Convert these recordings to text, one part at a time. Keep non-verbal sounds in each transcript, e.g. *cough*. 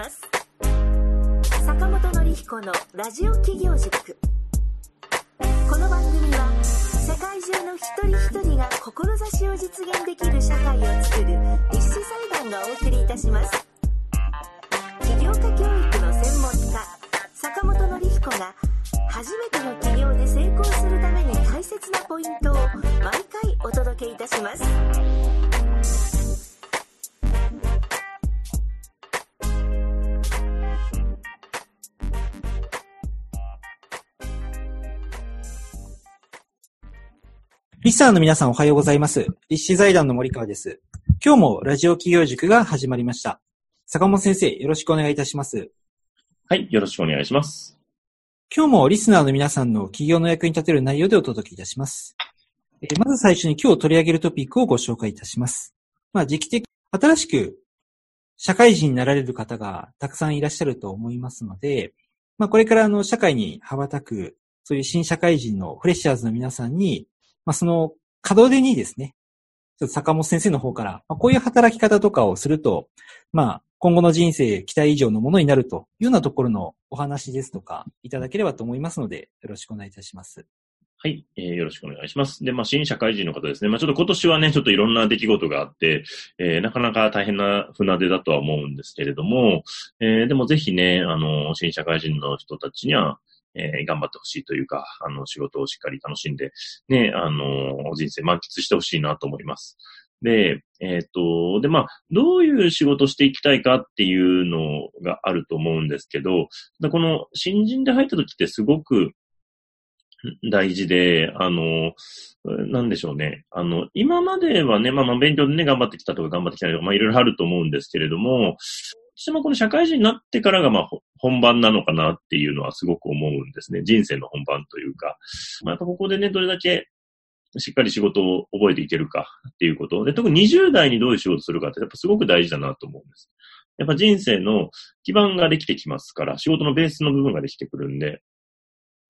ます。坂本典彦のラジオ企業塾。この番組は世界中の一人一人が志を実現できる社会をつくる立志財団がお送りいたします。起業家教育の専門家坂本典彦が初めての起業で成功するために大切なポイントを毎回お届けいたします。リスナーの皆さんおはようございます。立志財団の森川です。今日もラジオ企業塾が始まりました。坂本先生、よろしくお願いいたします。はい、よろしくお願いします。今日もリスナーの皆さんの企業の役に立てる内容でお届けいたします。えーまず最初に今日取り上げるトピックをご紹介いたします。まあ、時期的、新しく社会人になられる方がたくさんいらっしゃると思いますので、まあ、これからあの社会に羽ばたく、そういう新社会人のフレッシャーズの皆さんに、まあ、その門出にですね、ちょっと坂本先生の方から、まあ、こういう働き方とかをすると、まあ、今後の人生期待以上のものになるというようなところのお話ですとか、いただければと思いますので、よろしくお願いいたします。はい、えーよろしくお願いします。で、まあ、新社会人の方ですね。まあ、ちょっと今年はね、ちょっといろんな出来事があって、えーなかなか大変な船出だとは思うんですけれども、えーでもぜひね、あの、新社会人の人たちには、えー頑張ってほしいというか、あの、仕事をしっかり楽しんで、ね、あの、人生満喫してほしいなと思います。で、えっ、と、で、まあ、どういう仕事していきたいかっていうのがあると思うんですけど、この新人で入った時ってすごく大事で、あの、なんでしょうね。あの、今まではね、まあまあ勉強でね、頑張ってきたとか頑張ってきたりとか、まあいろいろあると思うんですけれども、私もこの社会人になってからがまあ本番なのかなっていうのはすごく思うんですね。人生の本番というか。まあやっぱここでね、どれだけしっかり仕事を覚えていけるかっていうこと。で、特に20代にどういう仕事するかってやっぱすごく大事だなと思うんです。やっぱ人生の基盤ができてきますから、仕事のベースの部分ができてくるんで、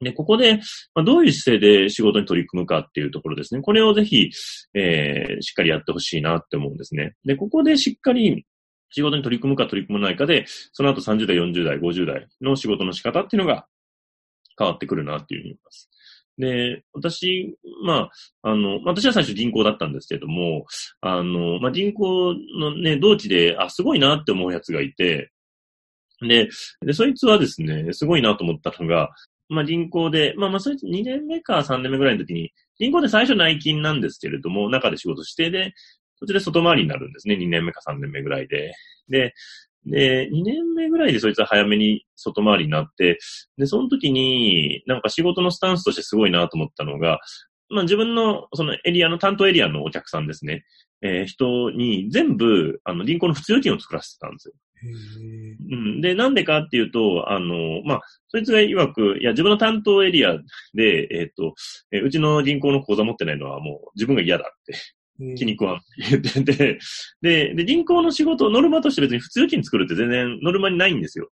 で、ここで、まあ、どういう姿勢で仕事に取り組むかっていうところですね。これをぜひ、えー、しっかりやってほしいなって思うんですね。で、ここでしっかり仕事に取り組むか取り組まないかで、その後30代、40代、50代の仕事の仕方っていうのが変わってくるなっていうふうに思います。で、私、まあ、あの、私は最初銀行だったんですけれども、あの、まあ、銀行のね、同期で、あ、すごいなって思うやつがいて、で、で、そいつはですね、すごいなと思ったのが、まあ、銀行で、まあまあ、そいつ2年目か3年目ぐらいの時に、銀行で最初内勤なんですけれども、中で仕事して、で、そっちで外回りになるんですね。2年目か3年目ぐらいで。で、で、2年目ぐらいでそいつは早めに外回りになって、で、その時に、なんか仕事のスタンスとしてすごいなと思ったのが、まあ自分のそのエリアの担当エリアのお客さんですね。えー人に全部、あの、銀行の普通預金を作らせてたんですよ。うん。で、なんでかっていうと、あの、まあ、そいつが曰く、いや、自分の担当エリアで、えっ、と、えーうちの銀行の口座持ってないのはもう自分が嫌だって、気に食わんって言ってて、で、で、銀行の仕事、ノルマとして別に普通預金作るって全然ノルマにないんですよ。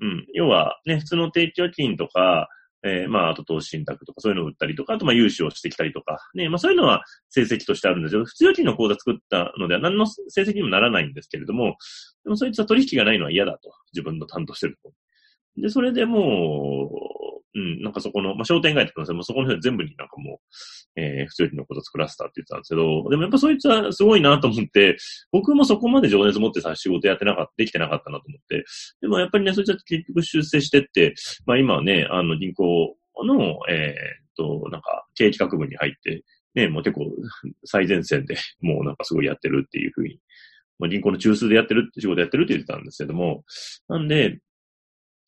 うん。要は、ね、普通の定期預金とか、えーまあ、あと投資信託とかそういうのを売ったりとか、あとまあ融資をしてきたりとか、ね、まあそういうのは成績としてあるんですけど、普通預金の口座作ったのでは何の成績にもならないんですけれども、でもそいつは取引がないのは嫌だと。自分の担当してると。で、それでもう、うん、なんかそこの、まあ商店街だったんですけど、そこの辺全部になんかもう、えー普通の口座作らせたって言ってたんですけど、でもやっぱそいつはすごいなと思って、僕もそこまで情熱持ってさ、仕事やってなかった、できてなかったなと思って、でもやっぱりね、そいつは結局出世してって、まあ今はね、あの銀行の、えーと、なんか経営企画部に入って、ね、もう結構最前線でもうなんかすごいやってるっていうふうに、まあ銀行の中枢でやってるって仕事やってるって言ってたんですけども、なんで、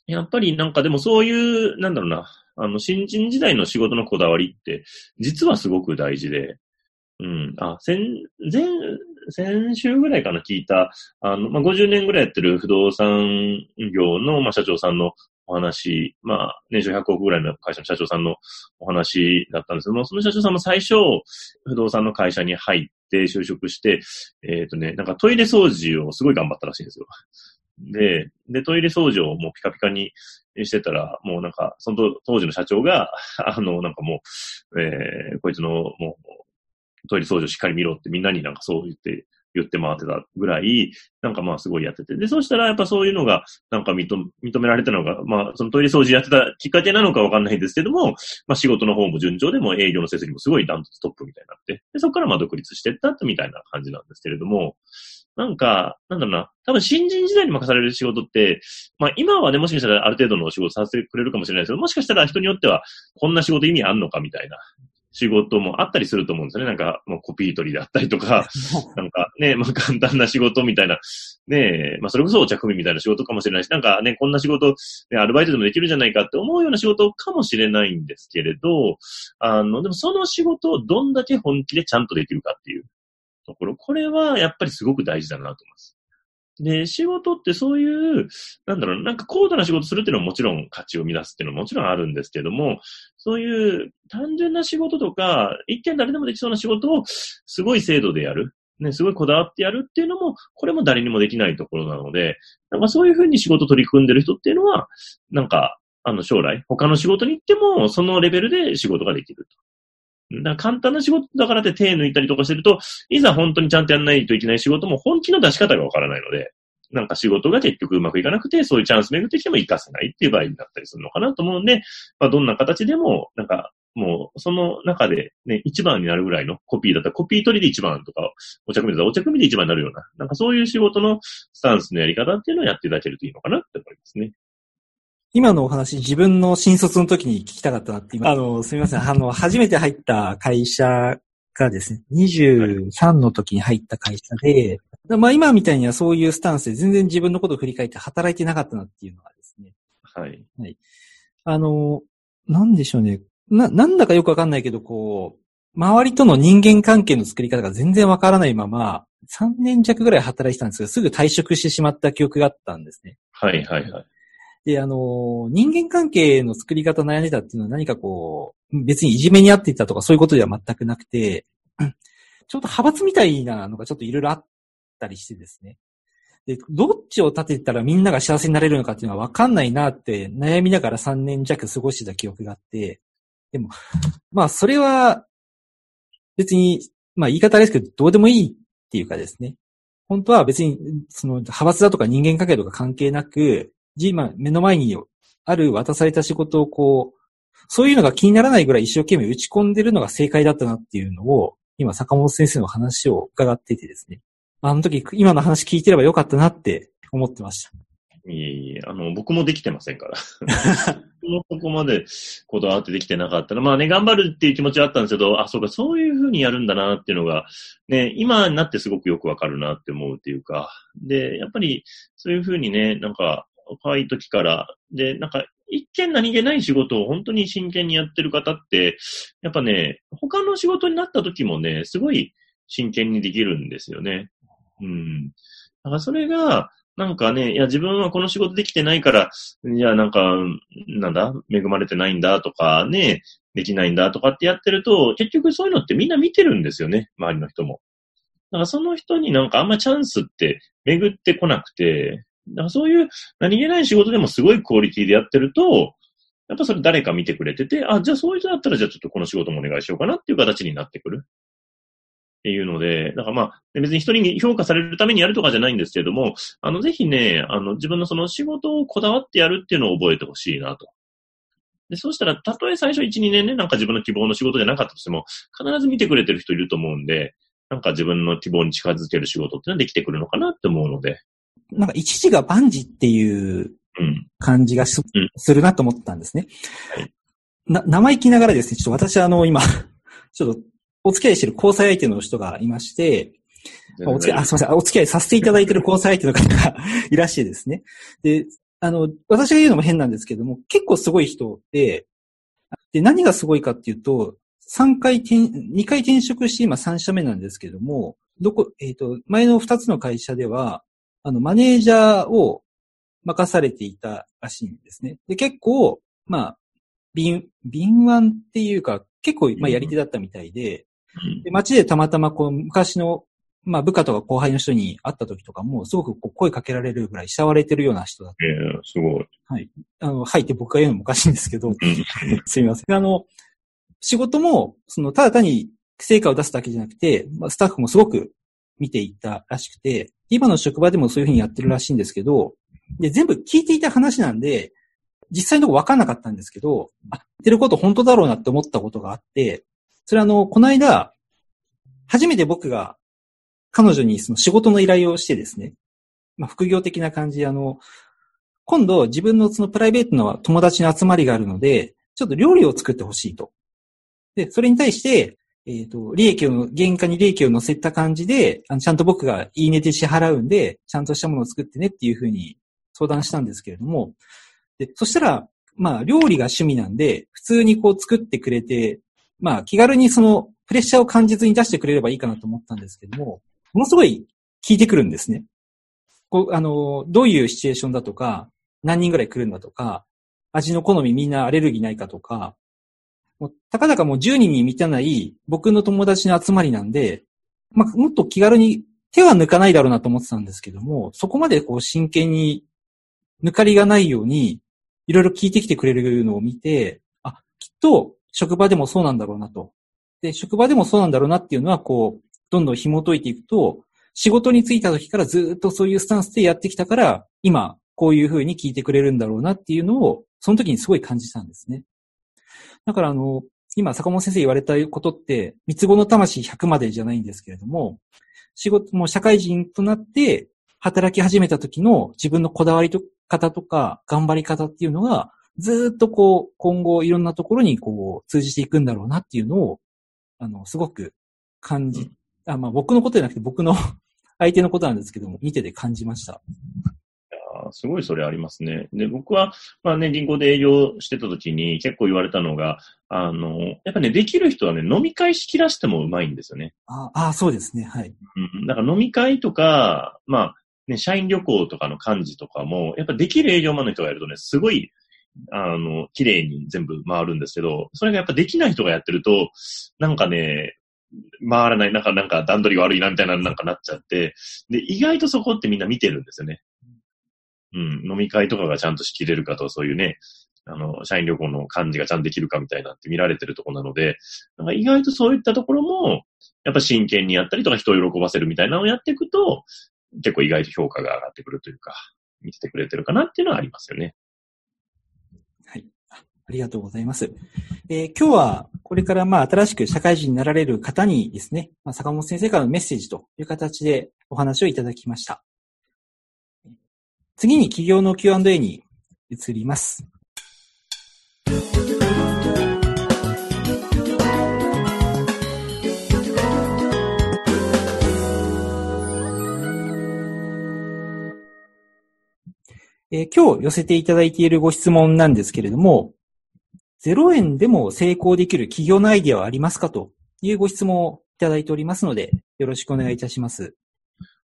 やっぱりなんかでもそういう、なんだろうな、あの、新人時代の仕事のこだわりって、実はすごく大事で、うん、あ、先、前、先週ぐらいかな聞いた、あの、まあ、50年ぐらいやってる不動産業の、まあ、社長さんのお話、まあ、年収100億ぐらいの会社の社長さんのお話だったんですけども、その社長さんも最初、不動産の会社に入って就職して、えっ、とね、なんかトイレ掃除をすごい頑張ったらしいんですよ。で、で、トイレ掃除をもうピカピカにしてたら、もうなんか、その当時の社長が、*laughs* あの、なんかもう、えー、こいつのもう、トイレ掃除をしっかり見ろってみんなになんかそう言って、言って回ってたぐらい、なんかまあすごいやってて。で、そうしたらやっぱそういうのが、なんか認められたのが、まあそのトイレ掃除やってたきっかけなのかわかんないんですけども、まあ仕事の方も順調でも営業の成績もすごいダントツトップみたいになって、で、そこからまあ独立していったみたいな感じなんですけれども、なんか、なんだろうな、多分新人時代に任される仕事って、まあ今はね、もしかしたらある程度の仕事させてくれるかもしれないですけど、もしかしたら人によっては、こんな仕事意味あんのかみたいな仕事もあったりすると思うんですよね。なんか、もうコピー取りだったりとか、*laughs* なんかね、まあ簡単な仕事みたいな、ねまあそれこそお茶組みたいな仕事かもしれないし、なんかね、こんな仕事、ね、アルバイトでもできるじゃないかって思うような仕事かもしれないんですけれど、あの、でもその仕事をどんだけ本気でちゃんとできるかっていう。ところ。これはやっぱりすごく大事だなと思います。で、仕事ってそういう、なんだろう、なんか高度な仕事するっていうのはもちろん価値を生み出すっていうのはもちろんあるんですけども、そういう単純な仕事とか、一見誰でもできそうな仕事をすごい精度でやる。ね、すごいこだわってやるっていうのも、これも誰にもできないところなので、なんかそういうふうに仕事取り組んでる人っていうのは、なんか、あの将来、他の仕事に行っても、そのレベルで仕事ができると。だ簡単な仕事だからって手抜いたりとかしてると、いざ本当にちゃんとやらないといけない仕事も本気の出し方がわからないので、なんか仕事が結局うまくいかなくて、そういうチャンス巡ってきても活かせないっていう場合になったりするのかなと思うんで、まあ、どんな形でも、なんか、もう、その中でね、一番になるぐらいのコピーだったら、コピー取りで一番とか、お茶組だったらお茶組で一番になるような、なんかそういう仕事のスタンスのやり方っていうのをやっていただけるといいのかなって思いますね。今のお話、自分の新卒の時に聞きたかったなって今、あの、すみません。あの、初めて入った会社がですね、23の時に入った会社で、まあ今みたいにはそういうスタンスで全然自分のことを振り返って働いてなかったなっていうのがですね。はい。はい。あの、なんでしょうね。な、なんだかよくわかんないけど、こう、周りとの人間関係の作り方が全然わからないまま、3年弱ぐらい働いてたんですけど、すぐ退職してしまった記憶があったんですね。はいはいはい。で、あの、人間関係の作り方悩んでたっていうのは何かこう、別にいじめにあっていたとかそういうことでは全くなくて、ちょっと派閥みたいなのがちょっといろいろあったりしてですね。で、どっちを立てたらみんなが幸せになれるのかっていうのはわかんないなって悩みながら3年弱過ごした記憶があって、でも、まあそれは別に、まあ言い方ですけど、どうでもいいっていうかですね。本当は別に、その派閥だとか人間関係とか関係なく、今、目の前にある渡された仕事をこう、そういうのが気にならないぐらい一生懸命打ち込んでるのが正解だったなっていうのを、今、坂本先生の話を伺っていてですね。あの時、今の話聞いてればよかったなって思ってました。いえいえ、あの、僕もできてませんから。*laughs* ここまでこだわってできてなかったら、まあね、頑張るっていう気持ちはあったんですけど、あ、そうか、そういうふうにやるんだなっていうのが、ね、今になってすごくよくわかるなって思うっていうか、で、やっぱり、そういうふうにね、なんか、若い時から、で、なんか、一見何気ない仕事を本当に真剣にやってる方って、やっぱね、他の仕事になった時もね、すごい真剣にできるんですよね。うん。だからそれが、なんかね、いや自分はこの仕事できてないから、いやなんか、なんだ、恵まれてないんだとかね、できないんだとかってやってると、結局そういうのってみんな見てるんですよね、周りの人も。だからその人になんかあんまチャンスって巡ってこなくて、だからそういう何気ない仕事でもすごいクオリティでやってると、やっぱそれ誰か見てくれてて、あ、じゃあそういう人だったらじゃあちょっとこの仕事もお願いしようかなっていう形になってくる。っていうので、だからまあ、別に一人に評価されるためにやるとかじゃないんですけれども、あの、ぜひね、あの、自分のその仕事をこだわってやるっていうのを覚えてほしいなと。で、そうしたら、たとえ最初1、2年ね、なんか自分の希望の仕事じゃなかったとしても、必ず見てくれてる人いると思うんで、なんか自分の希望に近づける仕事ってのはできてくるのかなって思うので、なんか一時が万事っていう感じがす,、るなと思ったんですね。な、生意気ながらですね、ちょっと私あの、今、*laughs* ちょっとお付き合いしてる交際相手の人がいまして、お付き合い、あ、すみません、お付き合いさせていただいてる交際相手の方が *laughs* いらしてですね。で、あの、私が言うのも変なんですけども、結構すごい人で、で、何がすごいかっていうと、3回転、2回転職して今3社目なんですけども、どこ、えっ、ー、と、前の2つの会社では、あの、マネージャーを任されていたらしいんですね。で、結構、まあ、敏、敏腕っていうか、結構、まあ、やり手だったみたいで、で街でたまたま、こう、昔の、まあ、部下とか後輩の人に会った時とかも、すごくこう声かけられるぐらい慕われてるような人だった。ええー、すごい。はい。あの、はいって僕が言うのもおかしいんですけど、*laughs* すみません。あの、仕事も、その、ただ単に成果を出すだけじゃなくて、まあ、スタッフもすごく見ていったらしくて、今の職場でもそういうふうにやってるらしいんですけど、で、全部聞いていた話なんで、実際のとこ分かんなかったんですけど、あ、言ってること本当だろうなって思ったことがあって、それあの、この間、初めて僕が彼女にその仕事の依頼をしてですね、まあ、副業的な感じであの、今度自分のそのプライベートの友達の集まりがあるので、ちょっと料理を作ってほしいと。で、それに対して、えっ、と、利益を、原価に利益を乗せた感じで、あのちゃんと僕がいいねで支払うんで、ちゃんとしたものを作ってねっていうふうに相談したんですけれども、で、そしたら、まあ、料理が趣味なんで、普通にこう作ってくれて、まあ、気軽にその、プレッシャーを感じずに出してくれればいいかなと思ったんですけども、ものすごい聞いてくるんですね。こう、あの、どういうシチュエーションだとか、何人ぐらい来るんだとか、味の好みみんなアレルギーないかとか、もうたかだかもう10人に満たない僕の友達の集まりなんで、まあ、もっと気軽に手は抜かないだろうなと思ってたんですけども、そこまでこう真剣に抜かりがないように、いろいろ聞いてきてくれるのを見て、あ、きっと職場でもそうなんだろうなと。で、職場でもそうなんだろうなっていうのは、こう、どんどん紐解いていくと、仕事に就いた時からずっとそういうスタンスでやってきたから、今、こういう風に聞いてくれるんだろうなっていうのを、その時にすごい感じたんですね。だからあの、今、坂本先生言われたことって、三つ子の魂100までじゃないんですけれども、仕事、もう社会人となって、働き始めた時の自分のこだわりと方とか、頑張り方っていうのが、ずっとこう、今後いろんなところにこう、通じていくんだろうなっていうのを、あの、すごく感じ、あ、まあ僕のことじゃなくて僕の相手のことなんですけども、見てて感じました。あすごいそれありますね。で、僕は、まあね、銀行で営業してた時に結構言われたのが、あの、やっぱね、できる人はね、飲み会しきらしてもうまいんですよね。ああ、そうですね。はい。うん。だから飲み会とか、まあ、ね、社員旅行とかの幹事とかも、やっぱできる営業マンの人がやるとね、すごい、あの、綺麗に全部回るんですけど、それがやっぱできない人がやってると、なんかね、回らない、なんか、なんか段取りが悪いなみたいな、なんかなっちゃって、で、意外とそこってみんな見てるんですよね。うん、飲み会とかがちゃんと仕切れるかと、そういうね、あの、社員旅行の幹事がちゃんとできるかみたいなって見られてるとこなので、なんか意外とそういったところも、やっぱ真剣にやったりとか人を喜ばせるみたいなのをやっていくと、結構意外と評価が上がってくるというか、見ててくれてるかなっていうのはありますよね。はい。あありがとうございます。えー今日は、これからまあ、新しく社会人になられる方にですね、まあ、坂本先生からのメッセージという形でお話をいただきました。次に企業の Q&A に移ります。えー今日寄せていただいているご質問なんですけれども、0円でも成功できる企業のアイディアはありますかというご質問をいただいておりますので、よろしくお願いいたします。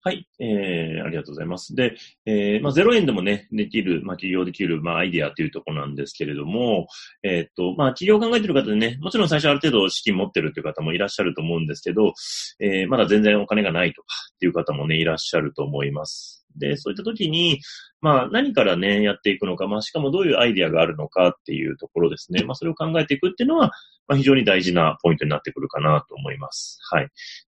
はい、えー、ありがとうございます。で、えー、まあ、0円でもね、できる、まあ、起業できる、まあ、アイディアというところなんですけれども、えーっと、まあ、起業を考えてる方でね、もちろん最初ある程度資金持ってるという方もいらっしゃると思うんですけど、えー、まだ全然お金がないとかっていう方もね、いらっしゃると思います。で、そういった時に、まあ、何からね、やっていくのか、まあ、しかもどういうアイディアがあるのかっていうところですね。まあ、それを考えていくっていうのは、まあ、非常に大事なポイントになってくるかなと思います。はい。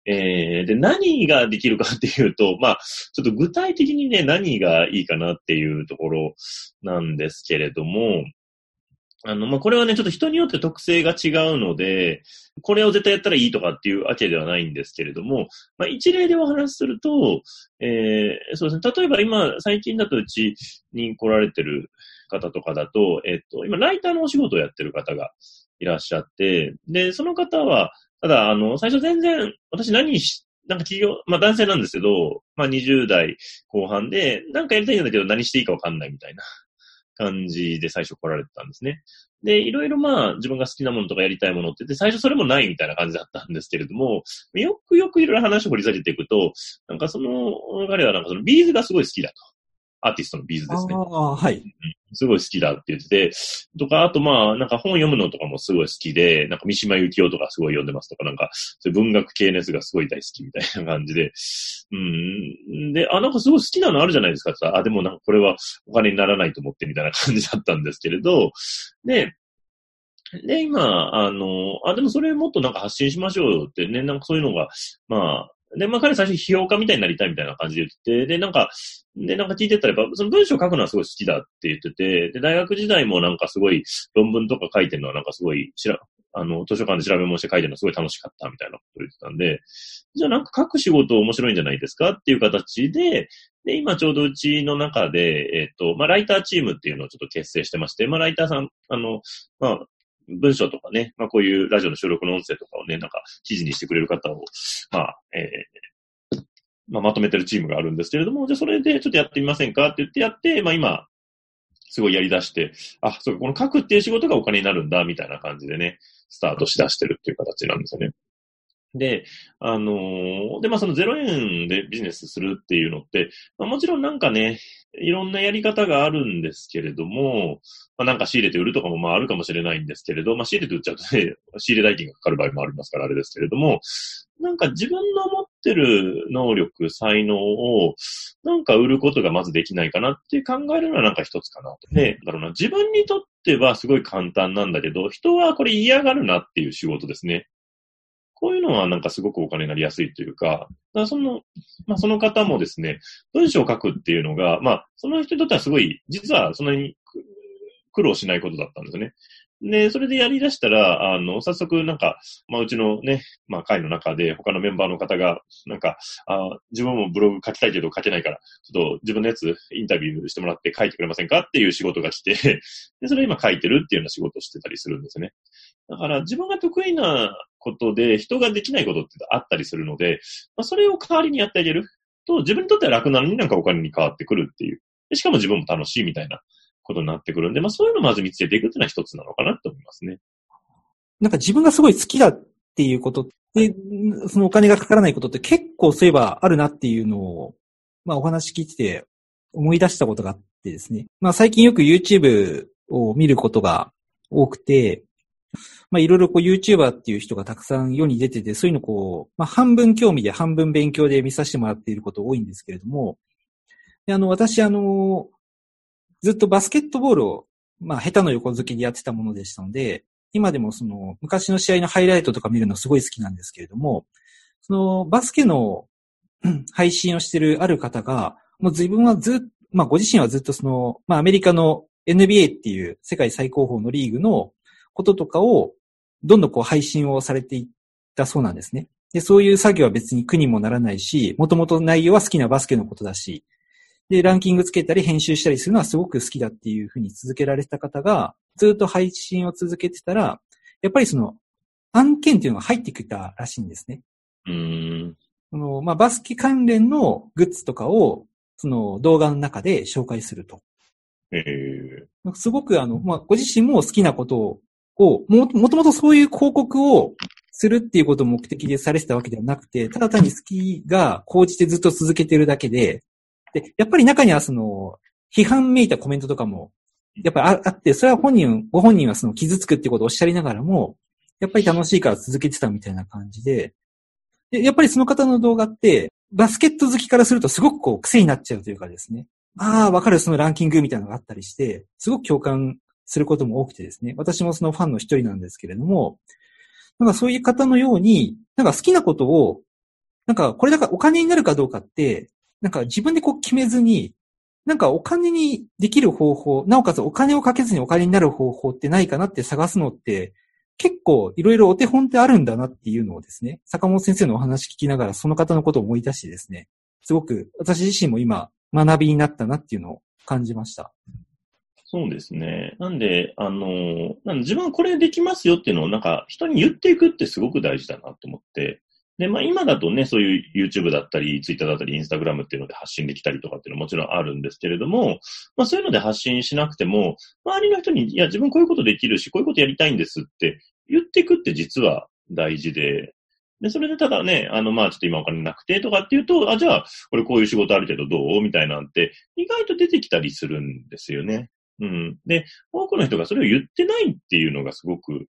えー、で、何ができるかっていうと、まあ、ちょっと具体的にね、何がいいかなっていうところなんですけれども、あの、まあ、これはね、ちょっと人によって特性が違うので、これを絶対やったらいいとかっていうわけではないんですけれども、まあ、一例でお話しすると、えー、そうですね、例えば今、最近だとうちに来られてる方とかだと、えっと、今、ライターのお仕事をやってる方がいらっしゃって、で、その方は、ただ、あの、最初全然、私何し、なんか企業、まあ男性なんですけど、まあ20代後半で、なんかやりたいんだけど何していいかわかんないみたいな。感じで最初来られてたんですね。で、いろいろまあ自分が好きなものとかやりたいものって言って、最初それもないみたいな感じだったんですけれども、よくよくいろいろ話を掘り下げていくと、なんかその、彼はなんかその B'z がすごい好きだと。アーティストの B'z ですね。ああ、はい。すごい好きだって言ってて、とか、あとまあ、なんか本読むのとかもすごい好きで、なんか三島由紀夫とかすごい読んでますとか、なんか、そういう文学系のやつがすごい大好きみたいな感じで、うん。で、あ、なんかすごい好きなのあるじゃないですかってあ、でもなんかこれはお金にならないと思ってみたいな感じだったんですけれど、で、で、今、あの、あ、でもそれもっとなんか発信しましょうよってね、なんかそういうのが、まあ、で、まあ彼最初批評家みたいになりたいみたいな感じで言ってて、で、なんか、で、なんか聞いてたら、やっぱ、その文章書くのはすごい好きだって言ってて、で、大学時代もなんかすごい論文とか書いてるのはなんかすごい、しら、あの、図書館で調べ物して書いてるのすごい楽しかったみたいなことを言ってたんで、じゃあなんか書く仕事面白いんじゃないですかっていう形で、で、今ちょうどうちの中で、えっ、と、まあ、ライターチームっていうのをちょっと結成してまして、まあ、ライターさん、あの、まあ、文章とかね、まあ、こういうラジオの収録の音声とかをね、なんか記事にしてくれる方を、まあ、えー、まあ、まとめてるチームがあるんですけれども、じゃあそれでちょっとやってみませんか？って言ってやって、まあ今、すごいやり出して、あ、そうかこの書くっていう仕事がお金になるんだ、みたいな感じでね、スタートしだしてるっていう形なんですよね。で、あのー、で、まあその0円でビジネスするっていうのって、まあ、もちろんなんかね、いろんなやり方があるんですけれども、まあなんか仕入れて売るとかもまああるかもしれないんですけれど、まあ仕入れて売っちゃうとね、*laughs* 仕入れ代金がかかる場合もありますからあれですけれども、なんか自分の持ってる能力、才能を、なんか売ることがまずできないかなって考えるのはなんか一つかなと。で、だろうな、自分にとってはすごい簡単なんだけど、人はこれ嫌がるなっていう仕事ですね。こういうのはなんかすごくお金になりやすいというか、かその、まあその方もですね、文章を書くっていうのが、まあその人にとってはすごい、実はそんなに苦労しないことだったんですね。で、それでやり出したら、あの、早速なんか、まあうちのね、まあ会の中で他のメンバーの方が、なんか、あ自分もブログ書きたいけど書けないから、ちょっと自分のやつインタビューしてもらって書いてくれませんかっていう仕事が来て、で、それ今書いてるっていうような仕事をしてたりするんですね。だから自分が得意なことで人ができないことってあったりするので、まあ、それを代わりにやってあげると、自分にとっては楽なのになんかお金に変わってくるっていう。しかも自分も楽しいみたいなことになってくるんで、まあそういうのをまず見つけていくっていうのは一つなのかなと思いますね。なんか自分がすごい好きだっていうことで、そのお金がかからないことって結構そういえばあるなっていうのを、まあお話聞いてて思い出したことがあってですね。まあ最近よく YouTube を見ることが多くて、まあいろいろこう YouTuber っていう人がたくさん世に出てて、そういうのこう、まあ半分興味で半分勉強で見させてもらっていること多いんですけれども、であの、私あの、ずっとバスケットボールを、まあ下手の横付きでやってたものでしたので、今でもその昔の試合のハイライトとか見るのすごい好きなんですけれども、そのバスケの配信をしてるある方が、もう自分はずっとまあご自身はずっとその、まあアメリカの NBA っていう世界最高峰のリーグのこととかを、どんどんこう配信をされていったそうなんですね。で、そういう作業は別に苦にもならないし、もともと内容は好きなバスケのことだし、で、ランキングつけたり編集したりするのはすごく好きだっていうふうに続けられてた方が、ずっと配信を続けてたら、やっぱりその、案件っていうのが入ってきたらしいんですね。うん。その、まあ、バスケ関連のグッズとかを、その動画の中で紹介すると。ええー、すごくあの、まあ、ご自身も好きなことをを、も、もともとそういう広告をするっていうことを目的でされてたわけではなくて、ただ単に好きが高じてずっと続けてるだけで、で、やっぱり中にはその、批判めいたコメントとかも、やっぱりあって、それは本人、ご本人はその傷つくってことをおっしゃりながらも、やっぱり楽しいから続けてたみたいな感じで、で、やっぱりその方の動画って、バスケット好きからするとすごくこう癖になっちゃうというかですね。ああ、わかる、そのランキングみたいなのがあったりして、すごく共感することも多くてですね、私もそのファンの一人なんですけれども、なんかそういう方のように、なんか好きなことを、なんかこれだからお金になるかどうかって、なんか自分でこう決めずに、なんかお金にできる方法、なおかつお金をかけずにお金になる方法ってないかなって探すのって、結構いろいろお手本ってあるんだなっていうのをですね、坂本先生のお話聞きながらその方のことを思い出してですね、すごく私自身も今学びになったなっていうのを感じました。そうですね。なんで、あの、なん自分はこれできますよっていうのをなんか人に言っていくってすごく大事だなと思って。で、まあ今だとね、そういう YouTube だったり、Twitter だったり、Instagram っていうので発信できたりとかっていうのももちろんあるんですけれども、まあそういうので発信しなくても、周りの人に、いや自分こういうことできるし、こういうことやりたいんですって言っていくって実は大事で、で、それでただね、あの、まあ、ちょっと今お金なくてとかっていうと、あ、じゃあ、これこういう仕事あるけどどうみたいなんて、意外と出てきたりするんですよね。うん。で、多くの人がそれを言ってないっていうのがすごく、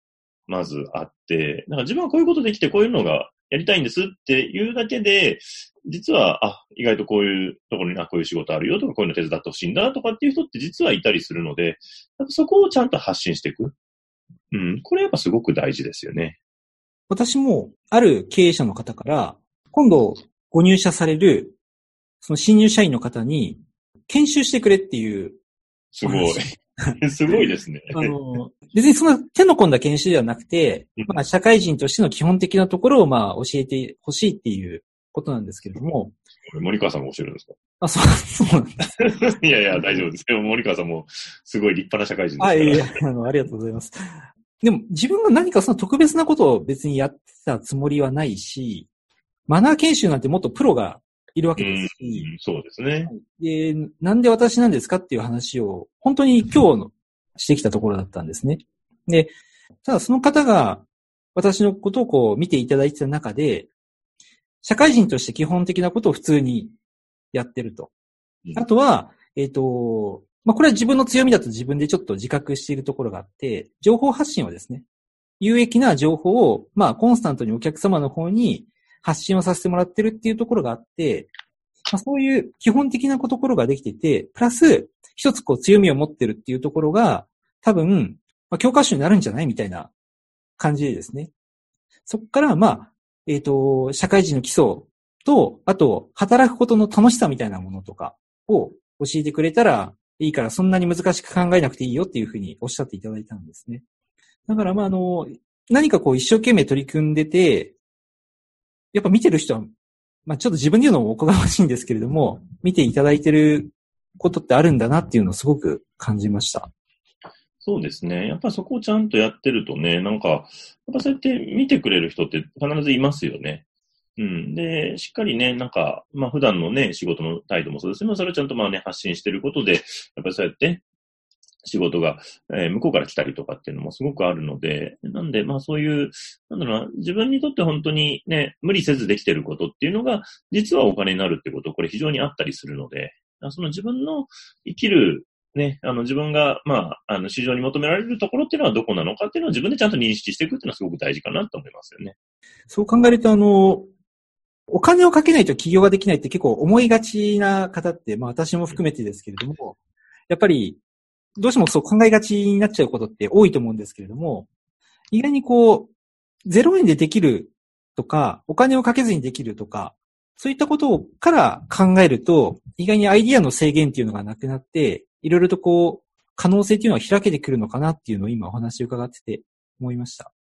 まずあって、なんか自分はこういうことできてこういうのがやりたいんですっていうだけで、実は、あ、意外とこういうところに、あ、こういう仕事あるよとか、こういうの手伝ってほしいんだとかっていう人って実はいたりするので、そこをちゃんと発信していく。うん。これやっぱすごく大事ですよね。私も、ある経営者の方から、今度ご入社される、その新入社員の方に、研修してくれっていう。すごい。*laughs* すごいですね。あの、別にそんな手の込んだ研修ではなくて、まあ、社会人としての基本的なところをまあ教えてほしいっていうことなんですけれども。森川さんが教えるんですか？あ、そう、そうなんです。*laughs* いやいや、大丈夫ですよ。森川さんもすごい立派な社会人ですから。あ、いやいや、あの、ありがとうございます。でも自分が何かその特別なことを別にやってたつもりはないし、マナー研修なんてもっとプロがいるわけですし、うん、そうですね。で、なんで私なんですかっていう話を、本当に今日のしてきたところだったんですね。で、ただその方が私のことをこう見ていただいてた中で、社会人として基本的なことを普通にやってると。あとは、えっ、ー、と、まあ、これは自分の強みだと自分でちょっと自覚しているところがあって、情報発信はですね、有益な情報を、まあ、コンスタントにお客様の方に発信をさせてもらってるっていうところがあって、まあ、そういう基本的なところができてて、プラス、一つこう強みを持ってるっていうところが、多分、まあ、教科書になるんじゃないみたいな感じでですね。そこから、まあ、えっ、ー、と、社会人の基礎と、あと、働くことの楽しさみたいなものとかを教えてくれたらいいから、そんなに難しく考えなくていいよっていうふうにおっしゃっていただいたんですね。だから、まあ、あの、何かこう一生懸命取り組んでて、やっぱ見てる人は、まあ、ちょっと自分で言うのもおこがましいんですけれども、見ていただいてることってあるんだなっていうのをすごく感じました。そうですね。やっぱそこをちゃんとやってるとね、なんか、やっぱそうやって見てくれる人って必ずいますよね。うん。で、しっかりね、なんか、まあ普段のね、仕事の態度もそうですね。それをちゃんとまあね、発信してることで、やっぱりそうやって仕事が、えー、向こうから来たりとかっていうのもすごくあるので、なんで、まあそういう、なんだろうな、自分にとって本当にね、無理せずできてることっていうのが、実はお金になるってこと、これ非常にあったりするので、その自分の生きるね、あの自分が、まあ、あの市場に求められるところっていうのはどこなのかっていうのを自分でちゃんと認識していくっていうのはすごく大事かなと思いますよね。そう考えると、あの、お金をかけないと起業ができないって結構思いがちな方って、まあ私も含めてですけれども、やっぱりどうしてもそう考えがちになっちゃうことって多いと思うんですけれども、意外にこう、0円でできるとか、お金をかけずにできるとか、そういったことから考えると、意外にアイディアの制限っていうのがなくなって、いろいろとこう、可能性っていうのは開けてくるのかなっていうのを今お話を伺ってて思いました。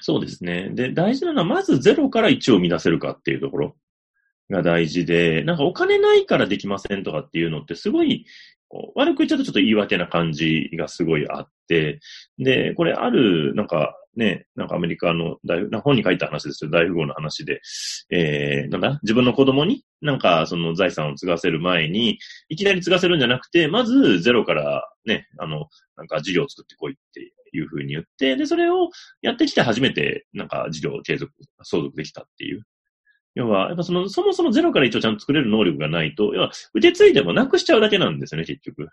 そうですね。で、大事なのは、まず0から1を生み出せるかっていうところが大事で、なんかお金ないからできませんとかっていうのってすごい、悪く言っちゃうとちょっと言い訳な感じがすごいあって、で、これある、なんかね、なんかアメリカの大、本に書いた話ですよ、大富豪の話で、えー、なんだ、自分の子供になんかその財産を継がせる前に、いきなり継がせるんじゃなくて、まずゼロからね、あの、なんか事業を作ってこいっていうふうに言って、で、それをやってきて初めて、なんか事業を継続、相続できたっていう。要は、やっぱその、そもそもゼロから一応ちゃんと作れる能力がないと、要は、受け継いでもなくしちゃうだけなんですよね、結局。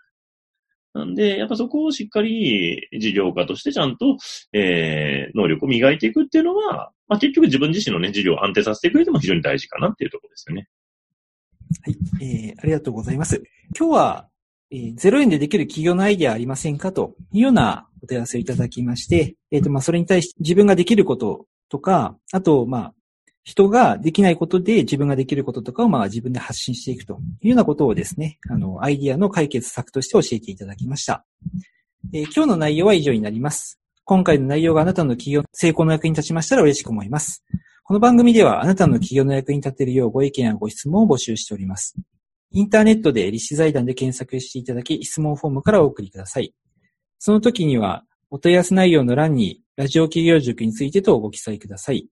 なんで、やっぱそこをしっかり事業家としてちゃんと、えー、能力を磨いていくっていうのは、まあ、結局自分自身のね、事業を安定させてく上でも非常に大事かなっていうところですよね。はい、えー、ありがとうございます。今日は、えー、0円でできる企業のアイデアありませんかというようなお問い合わせをいただきまして、えっ、ー、と、まあ、それに対して自分ができることとか、あと、まあ、人ができないことで自分ができることとかをまあ自分で発信していくというようなことをですね、あの、アイディアの解決策として教えていただきました。えー、今日の内容は以上になります。今回の内容があなたの企業成功の役に立ちましたら嬉しく思います。この番組ではあなたの企業の役に立てるようご意見やご質問を募集しております。インターネットで立志財団で検索していただき、質問フォームからお送りください。その時には、お問い合わせ内容の欄に、ラジオ企業塾についてとご記載ください。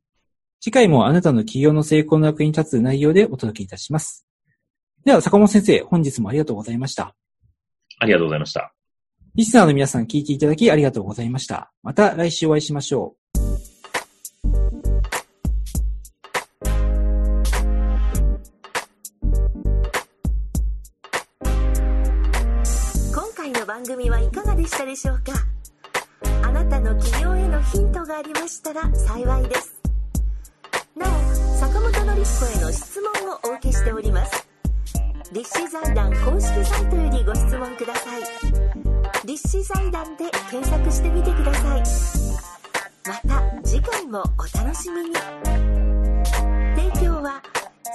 次回もあなたの企業の成功の役に立つ内容でお届けいたします。では、坂本先生、本日もありがとうございました。ありがとうございました。リスナーの皆さん聞いていただきありがとうございました。また来週お会いしましょう。番組はいかがでしたでしょうか？あなたの起業へのヒントがありましたら幸いです坂本典彦への質問をお受けしております。立志財団公式サイトよりご質問ください。立志財団で検索してみてください。また次回もお楽しみに。提供は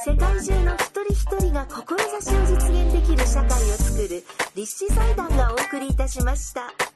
世界中の一人一人が志を実現できる社会を作る立志財団がお送りいたしました。